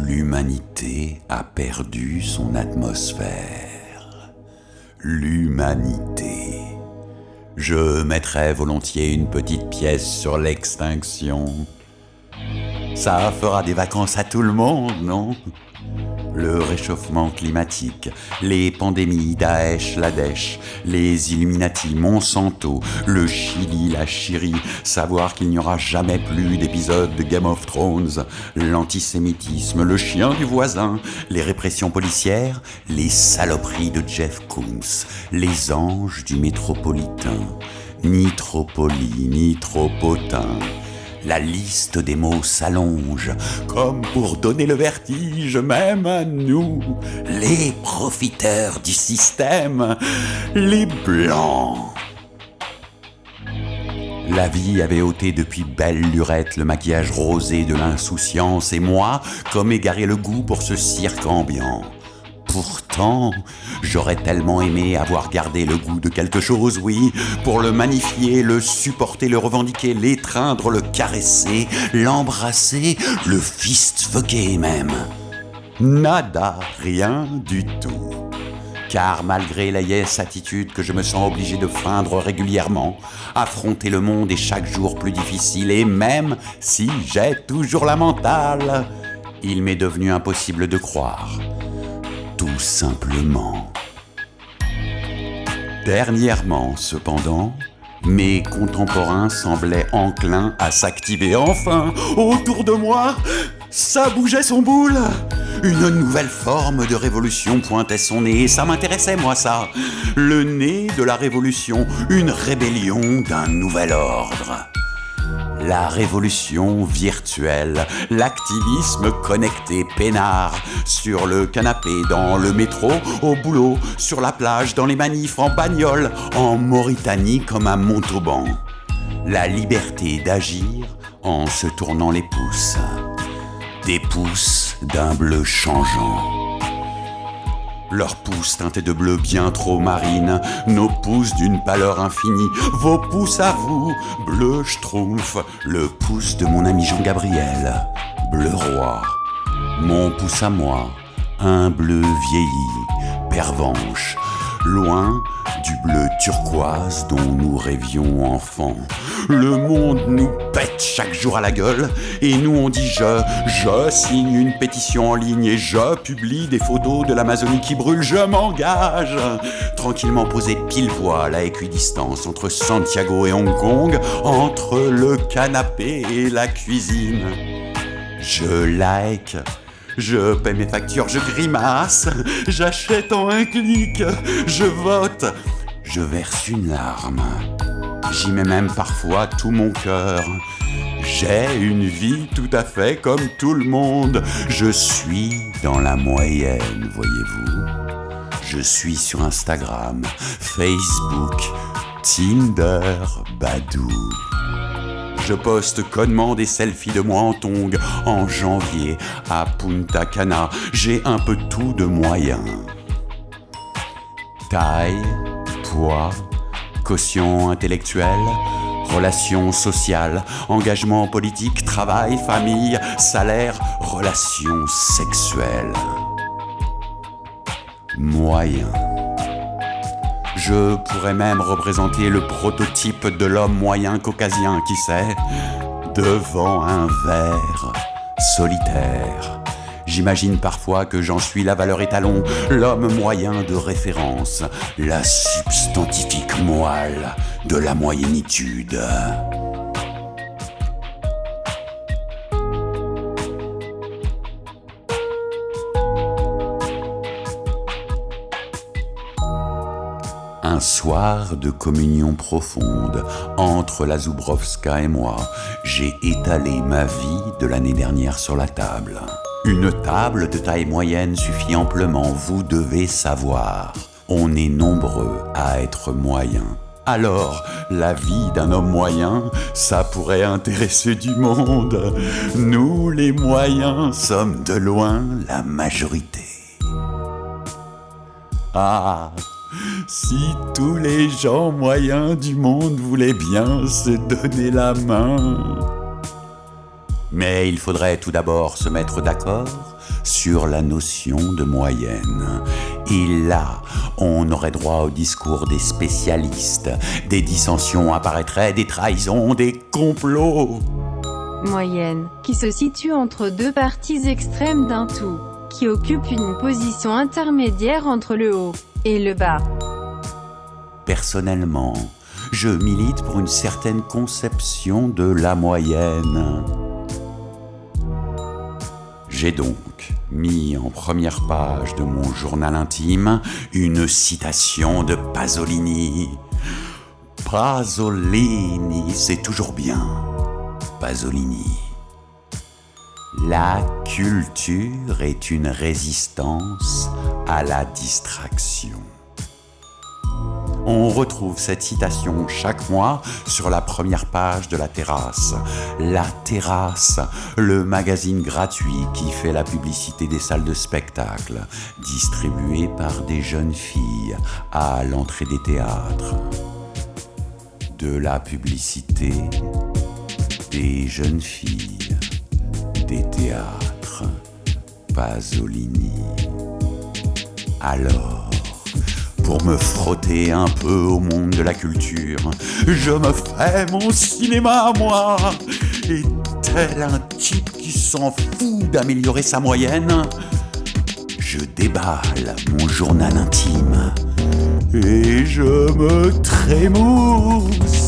L'humanité a perdu son atmosphère. L'humanité. Je mettrais volontiers une petite pièce sur l'extinction. Ça fera des vacances à tout le monde, non? Le réchauffement climatique, les pandémies Daesh, la les Illuminati, Monsanto, le Chili, la Chirie, savoir qu'il n'y aura jamais plus d'épisodes de Game of Thrones, l'antisémitisme, le chien du voisin, les répressions policières, les saloperies de Jeff Koons, les anges du métropolitain, ni trop la liste des mots s'allonge, comme pour donner le vertige même à nous, les profiteurs du système, les blancs. La vie avait ôté depuis belle lurette le maquillage rosé de l'insouciance et moi, comme égaré le goût pour ce cirque ambiant. Pourtant, j'aurais tellement aimé avoir gardé le goût de quelque chose, oui, pour le magnifier, le supporter, le revendiquer, l'étreindre, le caresser, l'embrasser, le fistfucker même. Nada, rien du tout. Car malgré la yes attitude que je me sens obligé de feindre régulièrement, affronter le monde est chaque jour plus difficile et même si j'ai toujours la mentale, il m'est devenu impossible de croire tout simplement. Dernièrement, cependant, mes contemporains semblaient enclins à s'activer enfin autour de moi. Ça bougeait son boule. Une nouvelle forme de révolution pointait son nez, et ça m'intéressait, moi, ça. Le nez de la révolution, une rébellion d'un nouvel ordre la révolution virtuelle, l'activisme connecté peinard, sur le canapé, dans le métro, au boulot, sur la plage, dans les manifs, en bagnole, en Mauritanie comme à Montauban. La liberté d'agir en se tournant les pouces. Des pouces d'un bleu changeant. Leurs pouces teintés de bleu bien trop marine, nos pouces d'une pâleur infinie, vos pouces à vous, bleu schtroumpf, le pouce de mon ami Jean-Gabriel, bleu roi, mon pouce à moi, un bleu vieilli, pervenche, loin du bleu turquoise dont nous rêvions enfants. Le monde nous pète chaque jour à la gueule et nous on dit je, je signe une pétition en ligne et je publie des photos de l'Amazonie qui brûle, je m'engage. Tranquillement posé pile poil à équidistance entre Santiago et Hong Kong, entre le canapé et la cuisine. Je like je paie mes factures, je grimace, j'achète en un clic, je vote, je verse une larme. J'y mets même parfois tout mon cœur. J'ai une vie tout à fait comme tout le monde. Je suis dans la moyenne, voyez-vous. Je suis sur Instagram, Facebook, Tinder, Badou. Je poste connement des selfies de moi en tongue en janvier à Punta Cana. J'ai un peu tout de moyen. Taille, poids, caution intellectuelle, relations sociales, engagement politique, travail, famille, salaire, relations sexuelles. Moyen. Je pourrais même représenter le prototype de l'homme moyen caucasien, qui sait, devant un verre solitaire. J'imagine parfois que j'en suis la valeur étalon, l'homme moyen de référence, la substantifique moelle de la moyennitude. Un soir de communion profonde entre la Zubrovska et moi, j'ai étalé ma vie de l'année dernière sur la table. Une table de taille moyenne suffit amplement, vous devez savoir. On est nombreux à être moyens. Alors, la vie d'un homme moyen, ça pourrait intéresser du monde. Nous, les moyens, sommes de loin la majorité. Ah, si tous les gens moyens du monde voulaient bien se donner la main. Mais il faudrait tout d'abord se mettre d'accord sur la notion de moyenne. Et là, on aurait droit au discours des spécialistes. Des dissensions apparaîtraient, des trahisons, des complots. Moyenne, qui se situe entre deux parties extrêmes d'un tout, qui occupe une position intermédiaire entre le haut et le bas. Personnellement, je milite pour une certaine conception de la moyenne. J'ai donc mis en première page de mon journal intime une citation de Pasolini. Pasolini, c'est toujours bien. Pasolini. La culture est une résistance à la distraction. On retrouve cette citation chaque mois sur la première page de La Terrasse. La Terrasse, le magazine gratuit qui fait la publicité des salles de spectacle, distribué par des jeunes filles à l'entrée des théâtres. De la publicité, des jeunes filles, des théâtres, Pasolini. Alors, pour me frotter un peu au monde de la culture. Je me fais mon cinéma moi. Et tel un type qui s'en fout d'améliorer sa moyenne, je déballe mon journal intime et je me trémousse.